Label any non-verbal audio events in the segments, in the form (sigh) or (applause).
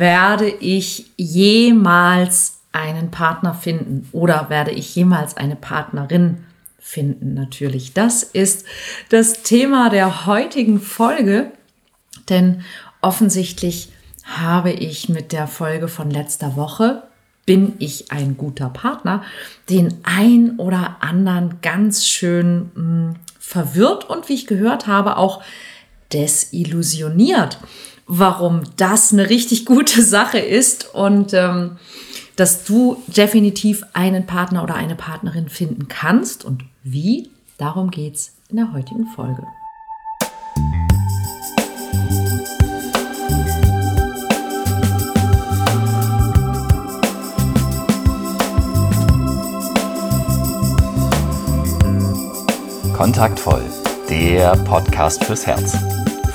werde ich jemals einen Partner finden oder werde ich jemals eine Partnerin finden natürlich. Das ist das Thema der heutigen Folge, denn offensichtlich habe ich mit der Folge von letzter Woche bin ich ein guter Partner, den ein oder anderen ganz schön mh, hm, verwirrt und wie ich gehört habe auch desillusioniert, warum das eine richtig gute (laughs) Sache ist und ähm, dass du definitiv einen Partner oder eine Partnerin finden kannst und wie, darum geht es in der heutigen Folge. Kontaktvoll, der Podcast fürs Herz.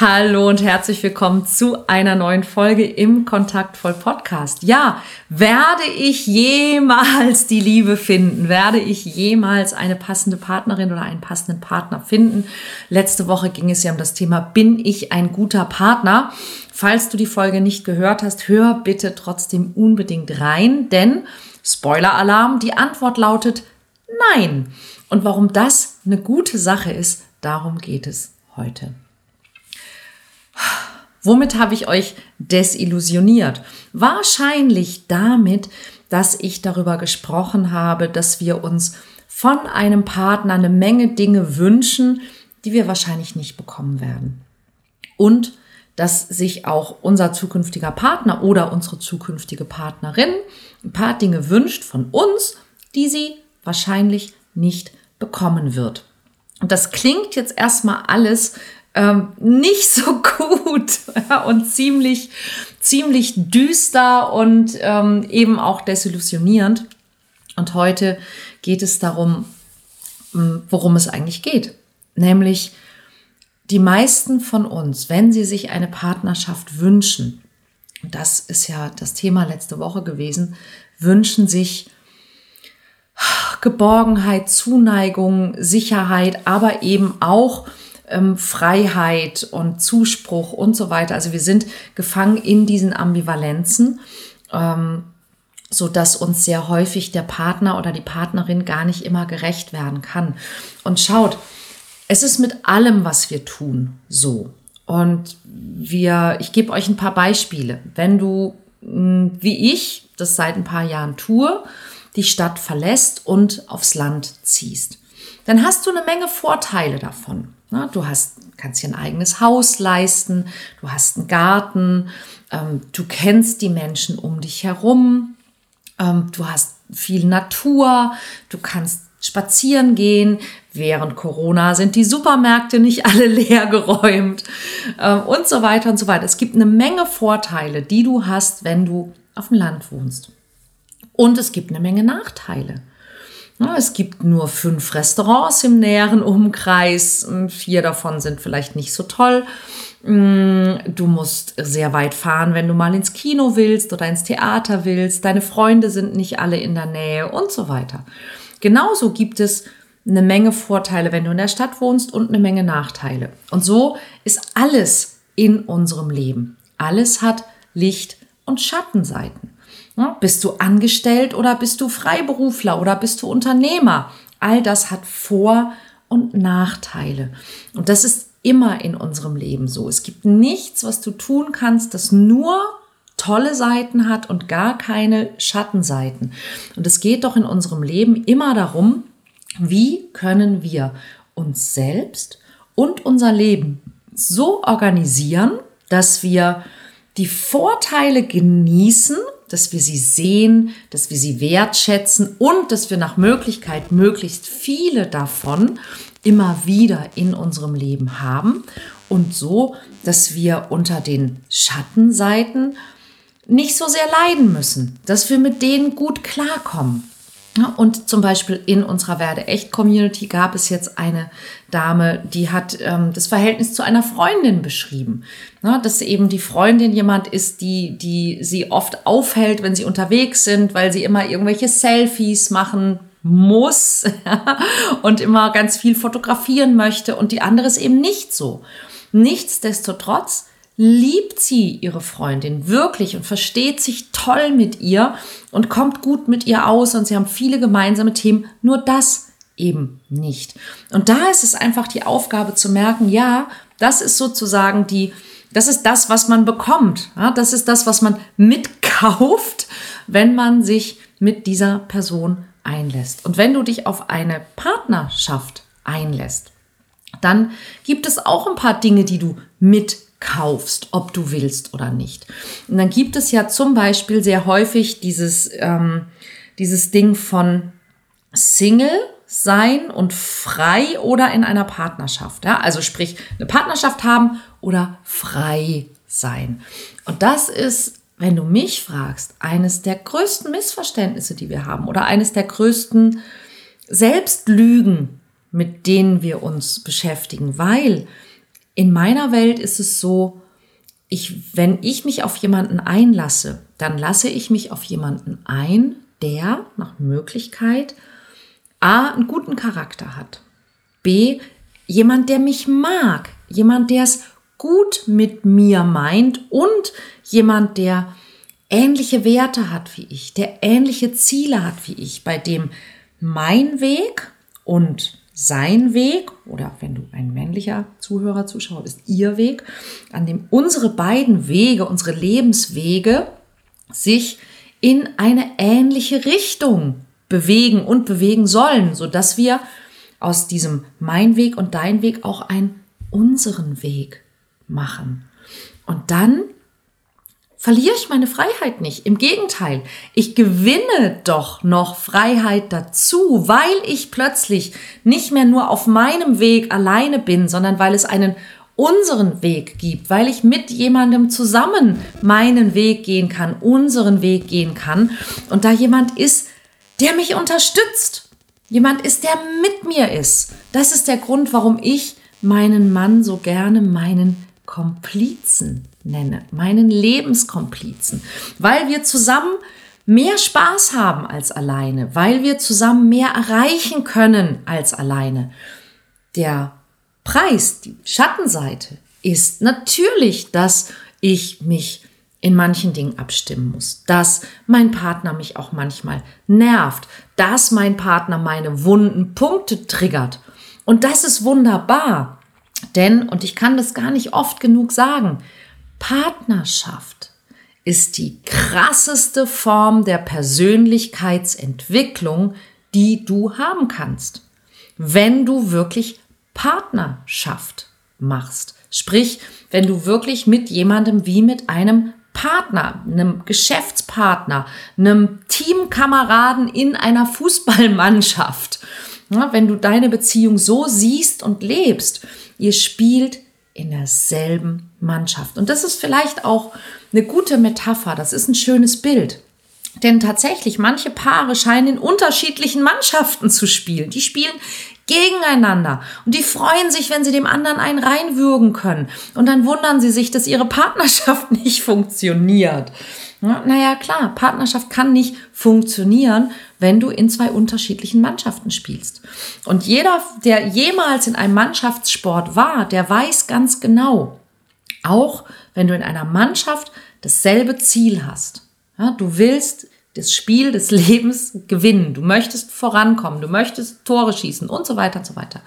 Hallo und herzlich willkommen zu einer neuen Folge im Kontaktvoll Podcast. Ja, werde ich jemals die Liebe finden? Werde ich jemals eine passende Partnerin oder einen passenden Partner finden? Letzte Woche ging es ja um das Thema, bin ich ein guter Partner? Falls du die Folge nicht gehört hast, hör bitte trotzdem unbedingt rein, denn Spoiler-Alarm, die Antwort lautet nein. Und warum das eine gute Sache ist, darum geht es heute. Womit habe ich euch desillusioniert? Wahrscheinlich damit, dass ich darüber gesprochen habe, dass wir uns von einem Partner eine Menge Dinge wünschen, die wir wahrscheinlich nicht bekommen werden. Und dass sich auch unser zukünftiger Partner oder unsere zukünftige Partnerin ein paar Dinge wünscht von uns, die sie wahrscheinlich nicht bekommen wird. Und das klingt jetzt erstmal alles ähm, nicht so (laughs) gut und ziemlich, ziemlich düster und ähm, eben auch desillusionierend. Und heute geht es darum, hm, worum es eigentlich geht. Nämlich die meisten von uns, wenn sie sich eine Partnerschaft wünschen, das ist ja das Thema letzte Woche gewesen, wünschen sich Geborgenheit, Zuneigung, Sicherheit, aber eben auch ähm, Freiheit und Zuspruch und so weiter. Also wir sind gefangen in diesen Ambivalenzen, ähm, so dass uns sehr häufig der Partner oder die Partnerin gar nicht immer gerecht werden kann. Und schaut, es ist mit allem, was wir tun, so. Und wir, ich gebe euch ein paar Beispiele. Wenn du, hm, wie ich, das seit ein paar Jahren tue, die Stadt verlässt und aufs Land ziehst, dann hast du eine Menge Vorteile davon. Du hast, kannst dir ein eigenes Haus leisten, du hast einen Garten, ähm, du kennst die Menschen um dich herum, ähm, du hast viel Natur, du kannst spazieren gehen. Während Corona sind die Supermärkte nicht alle (laughs) leer geräumt ähm, und so weiter und so weiter. Es gibt eine Menge Vorteile, die du hast, wenn du auf dem Land wohnst. Und es gibt eine Menge Nachteile. Es gibt nur fünf Restaurants im näheren Umkreis. Vier davon sind vielleicht nicht so toll. Mm, du musst sehr weit fahren, wenn du mal ins Kino willst oder ins Theater willst. Deine Freunde sind nicht alle in der Nähe und so weiter. Genauso gibt es eine Menge Vorteile, wenn du in der Stadt wohnst und eine Menge Nachteile. Und so ist alles in unserem Leben. Alles hat Licht- und Schattenseiten. Ne? Bist du angestellt oder bist du Freiberufler oder bist du Unternehmer? All das hat Vor- und Nachteile. Und das ist immer in unserem Leben so. Es gibt nichts, was du tun kannst, das nur tolle Seiten hat und gar keine Schattenseiten. Und es geht doch in unserem Leben immer darum, wie können wir uns selbst und unser Leben so organisieren, dass wir die Vorteile genießen dass wir sie sehen, dass wir sie wertschätzen und dass wir nach Möglichkeit möglichst viele davon immer wieder in unserem Leben haben und so, dass wir unter den Schattenseiten nicht so sehr leiden müssen, dass wir mit denen gut klarkommen. Und zum Beispiel in unserer Werde-Echt-Community gab es jetzt eine Dame, die hat ähm, das Verhältnis zu einer Freundin beschrieben. Ja, dass eben die Freundin jemand ist, die, die sie oft aufhält, wenn sie unterwegs sind, weil sie immer irgendwelche Selfies machen muss (laughs) und immer ganz viel fotografieren möchte und die andere ist eben nicht so. Nichtsdestotrotz liebt sie ihre Freundin wirklich und versteht sich toll mit ihr und kommt gut mit ihr aus und sie haben viele gemeinsame Themen, nur das eben nicht. Und da ist es einfach die Aufgabe zu merken, ja, das ist sozusagen die, das ist das, was man bekommt. Ja, das ist das, was man mitkauft, wenn man sich mit dieser Person einlässt. Und wenn du dich auf eine Partnerschaft einlässt, dann gibt es auch ein paar Dinge, die du mit kaufst, ob du willst oder nicht. Und dann gibt es ja zum Beispiel sehr häufig dieses, ähm, dieses Ding von Single sein und frei oder in einer Partnerschaft. Ja? Also sprich, eine Partnerschaft haben oder frei sein. Und das ist, wenn du mich fragst, eines der größten Missverständnisse, die wir haben oder eines der größten Selbstlügen, mit denen wir uns beschäftigen, weil in meiner Welt ist es so, ich, wenn ich mich auf jemanden einlasse, dann lasse ich mich auf jemanden ein, der nach Möglichkeit A, einen guten Charakter hat, B, jemand, der mich mag, jemand, der es gut mit mir meint und jemand, der ähnliche Werte hat wie ich, der ähnliche Ziele hat wie ich, bei dem mein Weg und sein Weg oder wenn du ein männlicher Zuhörer, Zuschauer bist, ihr Weg, an dem unsere beiden Wege, unsere Lebenswege sich in eine ähnliche Richtung bewegen und bewegen sollen, so dass wir aus diesem mein Weg und dein Weg auch einen unseren Weg machen. Und dann verliere ich meine Freiheit nicht. Im Gegenteil, ich gewinne doch noch Freiheit dazu, weil ich plötzlich nicht mehr nur auf meinem Weg alleine bin, sondern weil es einen unseren Weg gibt, weil ich mit jemandem zusammen meinen Weg gehen kann, unseren Weg gehen kann und da jemand ist, der mich unterstützt, jemand ist, der mit mir ist. Das ist der Grund, warum ich meinen Mann so gerne meinen Komplizen nenne, meinen Lebenskomplizen, weil wir zusammen mehr Spaß haben als alleine, weil wir zusammen mehr erreichen können als alleine. Der Preis, die Schattenseite ist natürlich, dass ich mich in manchen Dingen abstimmen muss, dass mein Partner mich auch manchmal nervt, dass mein Partner meine wunden Punkte triggert. Und das ist wunderbar, denn, und ich kann das gar nicht oft genug sagen, Partnerschaft ist die krasseste Form der Persönlichkeitsentwicklung, die du haben kannst, wenn du wirklich Partnerschaft machst. Sprich, wenn du wirklich mit jemandem wie mit einem Partner, einem Geschäftspartner, einem Teamkameraden in einer Fußballmannschaft, wenn du deine Beziehung so siehst und lebst, ihr spielt in derselben Mannschaft. Und das ist vielleicht auch eine gute Metapher, das ist ein schönes Bild. Denn tatsächlich, manche Paare scheinen in unterschiedlichen Mannschaften zu spielen. Die spielen gegeneinander und die freuen sich, wenn sie dem anderen einen reinwürgen können. Und dann wundern sie sich, dass ihre Partnerschaft (laughs) nicht funktioniert. Naja, klar, Partnerschaft kann nicht funktionieren, wenn du in zwei unterschiedlichen Mannschaften spielst. Und jeder, der jemals in einem Mannschaftssport war, der weiß ganz genau, auch wenn du in einer Mannschaft dasselbe Ziel hast. Ja, du willst das Spiel des (laughs) Lebens gewinnen. Du möchtest vorankommen, du möchtest Tore schießen und so weiter und so weiter.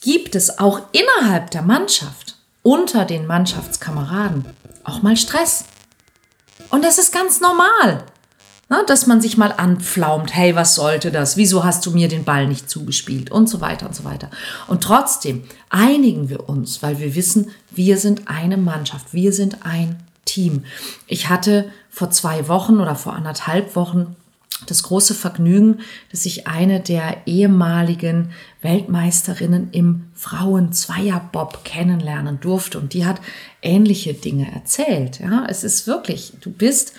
Gibt es auch innerhalb der Mannschaft, unter den Mannschaftskameraden, auch mal Stress? Und das ist ganz normal. Na, dass man sich mal anpflaumt, hey, was sollte das? Wieso hast du mir den Ball nicht zugespielt? Und so weiter und so weiter. Und trotzdem einigen wir uns, weil wir wissen, wir sind eine Mannschaft, wir sind ein Team. Ich hatte vor zwei Wochen oder vor anderthalb Wochen das große Vergnügen, dass ich eine der ehemaligen Weltmeisterinnen im Frauen-Zweierbob kennenlernen durfte. Und die hat ähnliche Dinge erzählt. Ja, es ist wirklich, du bist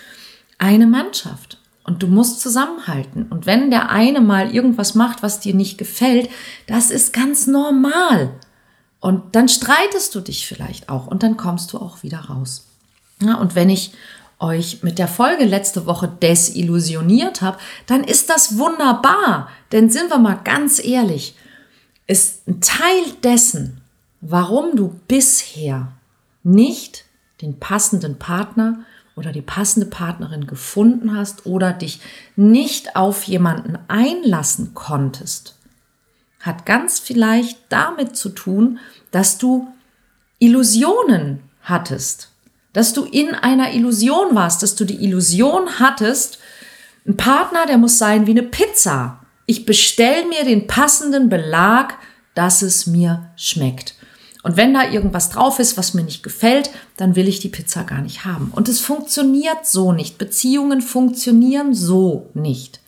eine Mannschaft. Und du musst zusammenhalten. Und wenn der eine mal irgendwas macht, was dir nicht gefällt, das ist ganz normal. Und dann streitest du dich vielleicht auch und dann kommst du auch wieder raus. Ja, und wenn ich euch mit der Folge letzte Woche desillusioniert habe, dann ist das wunderbar. Denn sind wir mal ganz ehrlich, ist ein Teil dessen, warum du bisher nicht den passenden Partner oder die passende Partnerin gefunden hast oder dich nicht auf jemanden einlassen konntest, hat ganz vielleicht damit zu tun, dass du Illusionen hattest, dass du in einer Illusion warst, dass du die Illusion hattest, ein Partner, der muss sein wie eine Pizza. Ich bestell mir den passenden Belag, dass es mir schmeckt. Und wenn da irgendwas drauf ist, was mir nicht gefällt, dann will ich die Pizza gar nicht haben. Und es funktioniert so nicht. Beziehungen funktionieren so nicht.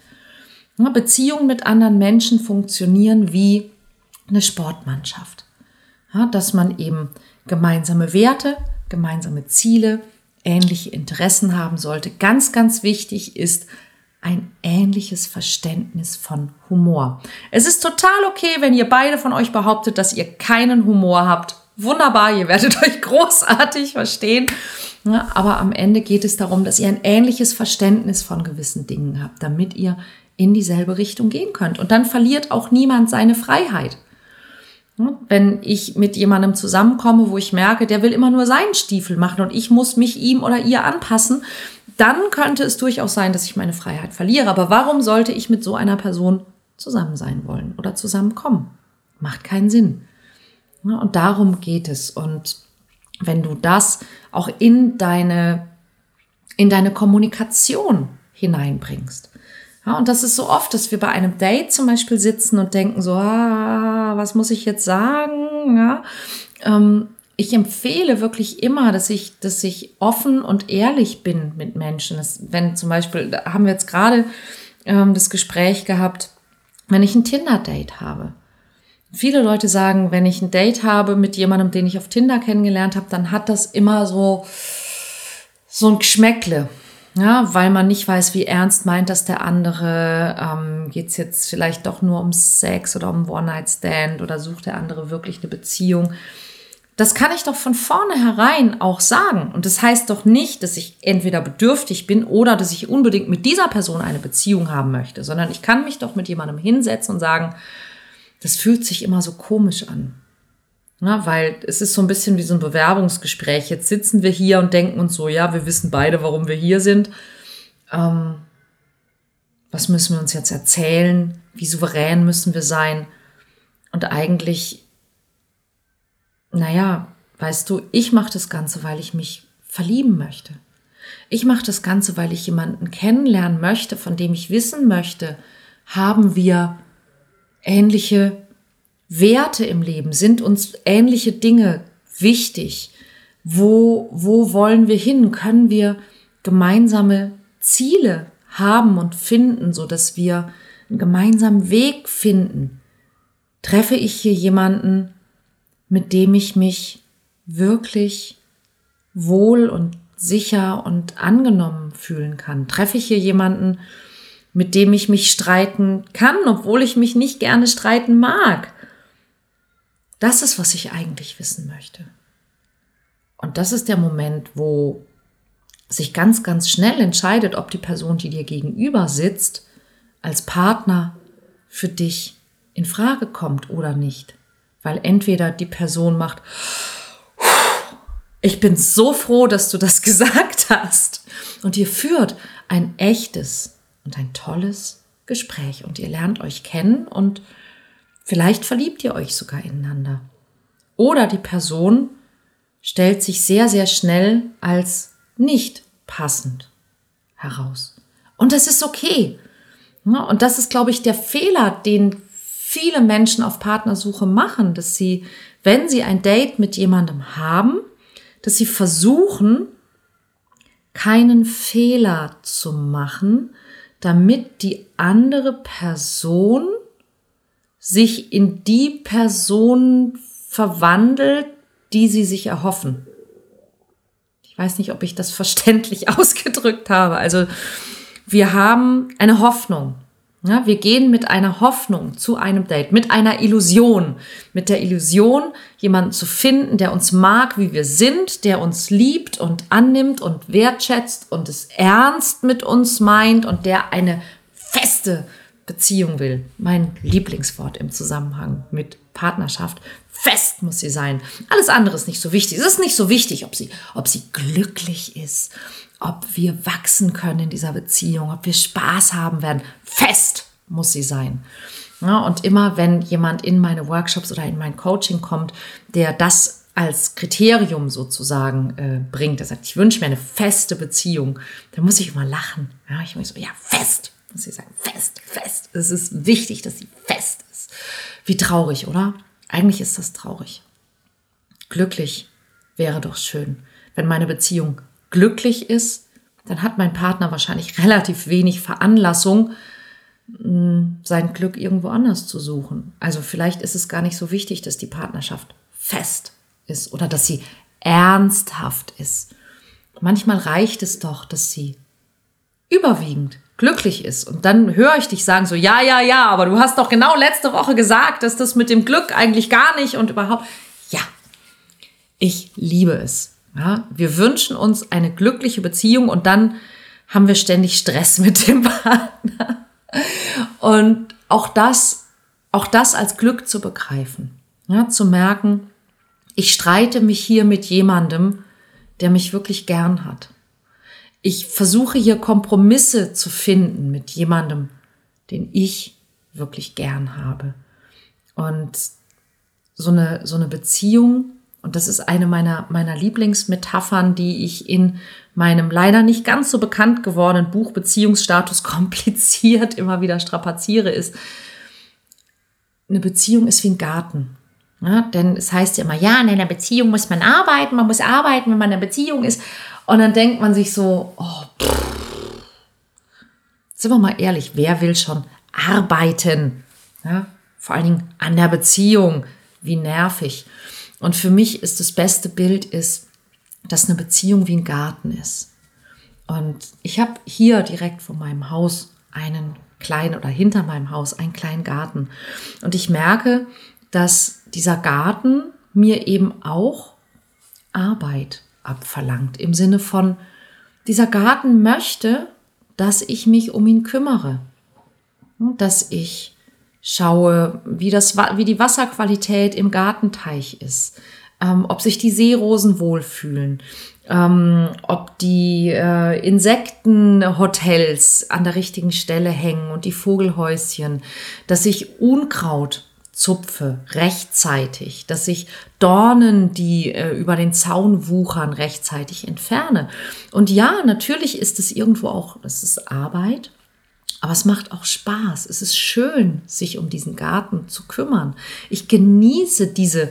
Beziehungen mit anderen Menschen funktionieren wie eine Sportmannschaft. Dass man eben gemeinsame Werte, gemeinsame Ziele, ähnliche Interessen haben sollte. Ganz, ganz wichtig ist ein ähnliches Verständnis von Humor. Es ist total okay, wenn ihr beide von euch behauptet, dass ihr keinen Humor habt. Wunderbar, ihr werdet (laughs) euch großartig verstehen. Ja, aber am Ende geht es darum, dass ihr ein ähnliches Verständnis von gewissen Dingen habt, damit ihr in dieselbe Richtung gehen könnt. Und dann verliert auch niemand seine Freiheit. Wenn ich mit jemandem zusammenkomme, wo ich merke, der will immer nur seinen Stiefel machen und ich muss mich ihm oder ihr anpassen, dann könnte es durchaus sein, dass ich meine Freiheit verliere. Aber warum sollte ich mit so einer Person zusammen sein wollen oder zusammenkommen? Macht keinen Sinn. Und darum geht es. Und wenn du das auch in deine, in deine Kommunikation hineinbringst. Ja, und das ist so oft, dass wir bei einem Date zum Beispiel sitzen und denken so, ah, was muss ich jetzt sagen? Ja, ähm, ich empfehle wirklich immer, dass ich, dass ich offen und ehrlich bin mit Menschen. Das, wenn zum Beispiel, da haben wir jetzt gerade ähm, das Gespräch gehabt, wenn ich ein Tinder-Date habe. Viele Leute sagen, wenn ich ein Date habe mit jemandem, den ich auf Tinder kennengelernt habe, dann hat das immer so, so ein Geschmäckle. Ja, weil man nicht weiß, wie ernst meint das der andere. Ähm, Geht es jetzt vielleicht doch nur um Sex oder um One-Night-Stand oder sucht der andere wirklich eine Beziehung? Das kann ich doch von vornherein auch sagen. Und das heißt doch nicht, dass ich entweder bedürftig bin oder dass ich unbedingt mit dieser Person eine Beziehung haben möchte, sondern ich kann mich doch mit jemandem hinsetzen und sagen, das fühlt sich immer so komisch an. Ja, weil es ist so ein bisschen wie so ein Bewerbungsgespräch. Jetzt sitzen wir hier und denken uns so, ja, wir wissen beide, warum wir hier sind. Ähm, was müssen wir uns jetzt erzählen? Wie souverän müssen wir sein? Und eigentlich naja, weißt du, ich mache das Ganze, weil ich mich verlieben möchte. Ich mache das Ganze, weil ich jemanden kennenlernen möchte, von dem ich wissen möchte, haben wir ähnliche Werte im Leben, sind uns ähnliche Dinge wichtig, wo, wo wollen wir hin, können wir gemeinsame Ziele haben und finden, so dass wir einen gemeinsamen Weg finden. Treffe ich hier jemanden, mit dem ich mich wirklich wohl und sicher und angenommen fühlen kann? Treffe ich hier jemanden, mit dem ich mich streiten kann, obwohl ich mich nicht gerne streiten mag? Das ist, was ich eigentlich wissen möchte. Und das ist der Moment, wo sich ganz, ganz schnell entscheidet, ob die Person, die dir gegenüber sitzt, als Partner für dich in Frage kommt oder nicht. Weil entweder die Person macht, ich bin so froh, dass du das (laughs) gesagt hast. Und ihr führt ein echtes und ein tolles Gespräch und ihr lernt euch kennen und vielleicht verliebt ihr euch sogar ineinander. Oder die Person stellt sich sehr, sehr schnell als nicht passend heraus. Und das ist okay. Und das ist, glaube ich, der Fehler, den viele Menschen auf Partnersuche machen, dass sie, wenn sie ein Date mit jemandem haben, dass sie versuchen, keinen Fehler zu machen, damit die andere Person sich in die Person verwandelt, die sie sich erhoffen. Ich weiß nicht, ob ich das (laughs) verständlich ausgedrückt habe. Also wir haben eine Hoffnung. Ja, wir gehen mit einer Hoffnung zu einem Date, mit einer Illusion, mit der Illusion, jemanden zu finden, der uns mag, wie wir sind, der uns liebt und annimmt und wertschätzt und es ernst mit uns meint und der eine feste Beziehung will. Mein Lieblingswort im Zusammenhang mit Partnerschaft. Fest muss sie sein. Alles andere ist nicht so wichtig. Es ist nicht so wichtig, ob sie, ob sie glücklich ist, ob wir wachsen können in dieser Beziehung, ob wir Spaß haben werden. Fest muss sie sein. Ja, und immer wenn jemand in meine Workshops oder in mein Coaching kommt, der das als Kriterium sozusagen äh, bringt, der sagt, ich wünsche mir eine feste Beziehung, dann muss ich immer lachen. Ja, ich muss so, ja, fest, muss ich sagen, fest, fest. Es ist wichtig, dass sie fest ist. Wie traurig, oder? Eigentlich ist das traurig. Glücklich wäre doch schön, wenn meine Beziehung glücklich ist, dann hat mein Partner wahrscheinlich relativ wenig Veranlassung, mm, sein Glück irgendwo anders zu suchen. Also vielleicht ist es gar nicht so wichtig, dass die Partnerschaft fest ist oder dass sie ernsthaft ist. Manchmal reicht es doch, dass sie überwiegend glücklich ist. Und dann höre ich dich sagen so, ja, ja, ja, aber du hast doch genau letzte Woche gesagt, dass das mit dem Glück eigentlich gar nicht und überhaupt. Ja, ich liebe es. Ja, wir wünschen uns eine glückliche Beziehung und dann haben wir ständig Stress mit dem (laughs) Partner. Und auch das, auch das als Glück zu begreifen. Ja, zu merken, ich streite mich hier mit jemandem, der mich wirklich gern hat. Ich versuche hier Kompromisse zu finden mit jemandem, den ich wirklich gern habe. Und so eine, so eine Beziehung und das ist eine meiner, meiner Lieblingsmetaphern, die ich in meinem leider nicht ganz so bekannt gewordenen Buch Beziehungsstatus (laughs) kompliziert immer wieder strapaziere, ist, eine Beziehung ist wie ein Garten. Ja, denn es heißt ja immer, ja, in einer Beziehung muss man arbeiten, man muss arbeiten, wenn man in einer Beziehung ist. Und dann denkt man sich so, oh, pff. sind wir mal ehrlich, wer will schon arbeiten? Ja, vor allen Dingen an der Beziehung, wie nervig. Und für mich ist das beste Bild ist, dass eine Beziehung wie ein Garten ist. Und ich habe hier direkt vor meinem Haus einen kleinen oder hinter meinem Haus einen kleinen Garten. Und ich merke, dass dieser Garten mir eben auch Arbeit abverlangt. Im Sinne von, dieser Garten möchte, dass ich mich um ihn kümmere. Dass ich schaue, wie, das, wie die Wasserqualität im Gartenteich ist, ähm, ob sich die Seerosen wohlfühlen, ähm, ob die äh, Insektenhotels an der richtigen Stelle hängen und die Vogelhäuschen, dass ich Unkraut zupfe rechtzeitig, dass ich Dornen, die äh, über den Zaun wuchern, rechtzeitig entferne. Und ja, natürlich ist es irgendwo auch, das ist Arbeit, aber es macht auch Spaß. Es ist schön, sich um diesen Garten zu kümmern. Ich genieße diese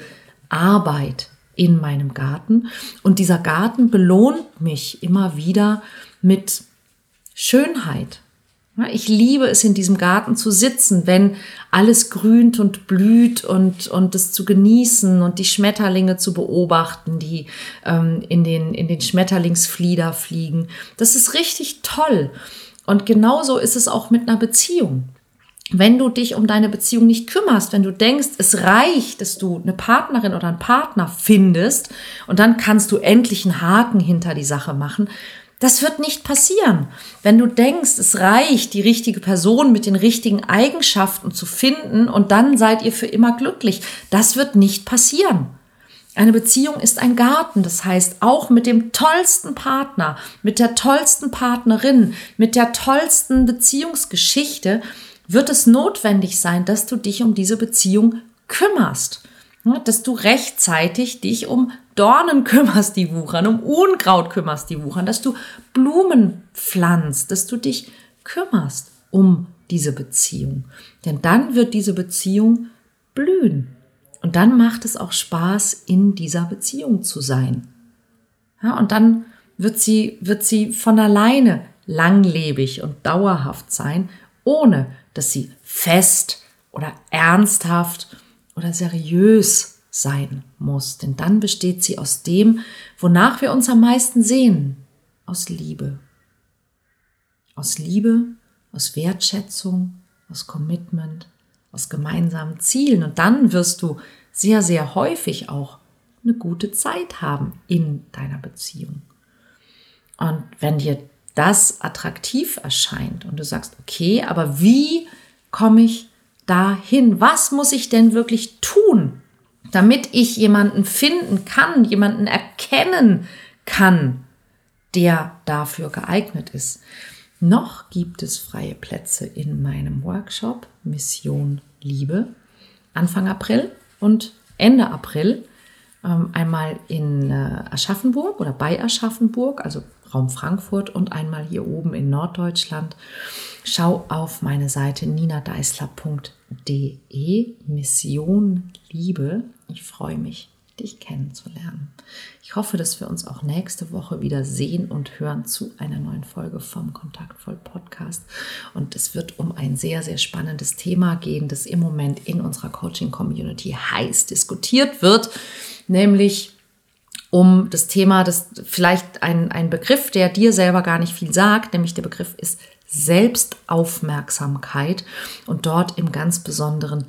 Arbeit in meinem Garten und dieser Garten belohnt mich immer wieder mit Schönheit. Ich liebe es, in diesem Garten zu sitzen, wenn alles grünt und blüht und, und es zu genießen und die Schmetterlinge zu beobachten, die ähm, in, den, in den Schmetterlingsflieder fliegen. Das ist richtig toll. Und genauso ist es auch mit einer Beziehung. Wenn du dich um deine Beziehung nicht kümmerst, wenn du denkst, es reicht, dass du eine Partnerin oder einen Partner findest und dann kannst du endlich einen Haken hinter die Sache machen, das wird nicht passieren. Wenn du denkst, es reicht, die richtige Person mit den richtigen Eigenschaften zu finden und dann seid ihr für immer glücklich, das wird nicht passieren. Eine Beziehung ist ein Garten, das heißt auch mit dem tollsten Partner, mit der tollsten Partnerin, mit der tollsten Beziehungsgeschichte wird es notwendig sein, dass du dich um diese Beziehung kümmerst. Dass du rechtzeitig dich um Dornen kümmerst, die wuchern, um Unkraut kümmerst, die wuchern, dass du Blumen pflanzt, dass du dich kümmerst um diese Beziehung. Denn dann wird diese Beziehung blühen. Und dann macht es auch Spaß, in dieser Beziehung zu sein. Ja, und dann wird sie, wird sie von alleine langlebig und dauerhaft sein, ohne dass sie fest oder ernsthaft oder seriös sein muss. Denn dann besteht sie aus dem, wonach wir uns am meisten sehen, aus Liebe. Aus Liebe, aus Wertschätzung, aus Commitment, aus gemeinsamen Zielen. Und dann wirst du sehr, sehr häufig auch eine gute Zeit haben in deiner Beziehung. Und wenn dir das attraktiv erscheint und du sagst, okay, aber wie komme ich dahin? Was muss ich denn wirklich tun, damit ich jemanden finden kann, jemanden erkennen kann, der dafür geeignet ist? Noch gibt es freie Plätze in meinem Workshop Mission Liebe Anfang April und Ende April. Ähm, einmal in äh, Aschaffenburg oder bei Aschaffenburg, also Raum Frankfurt und einmal hier oben in Norddeutschland. Schau auf meine Seite ninadeisler.de Mission Liebe. Ich freue mich, dich kennenzulernen. Ich hoffe, dass wir uns auch nächste Woche wieder sehen und hören zu einer neuen Folge vom Kontaktvoll Podcast. Und es wird um ein sehr, sehr spannendes Thema gehen, das im Moment in unserer Coaching-Community heiß diskutiert wird, nämlich um das Thema, das vielleicht ein, ein Begriff, der dir selber gar nicht viel sagt, nämlich der Begriff ist Selbstaufmerksamkeit und dort im ganz besonderen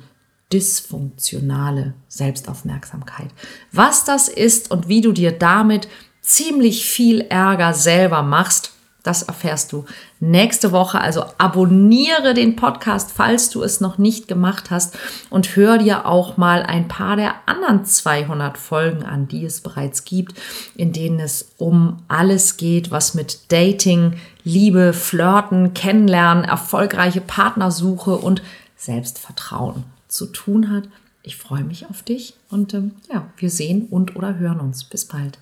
dysfunktionale Selbstaufmerksamkeit. Was das ist und wie du dir damit ziemlich viel Ärger selber machst, das erfährst du nächste Woche. Also abonniere den Podcast, falls du es noch nicht gemacht hast und hör dir auch mal ein paar der anderen 200 Folgen an, die es bereits gibt, in denen es um alles geht, was mit Dating, Liebe, Flirten, Kennenlernen, erfolgreiche Partnersuche und Selbstvertrauen zu tun hat. Ich freue mich auf dich und ähm, ja, wir sehen und oder hören uns. Bis bald.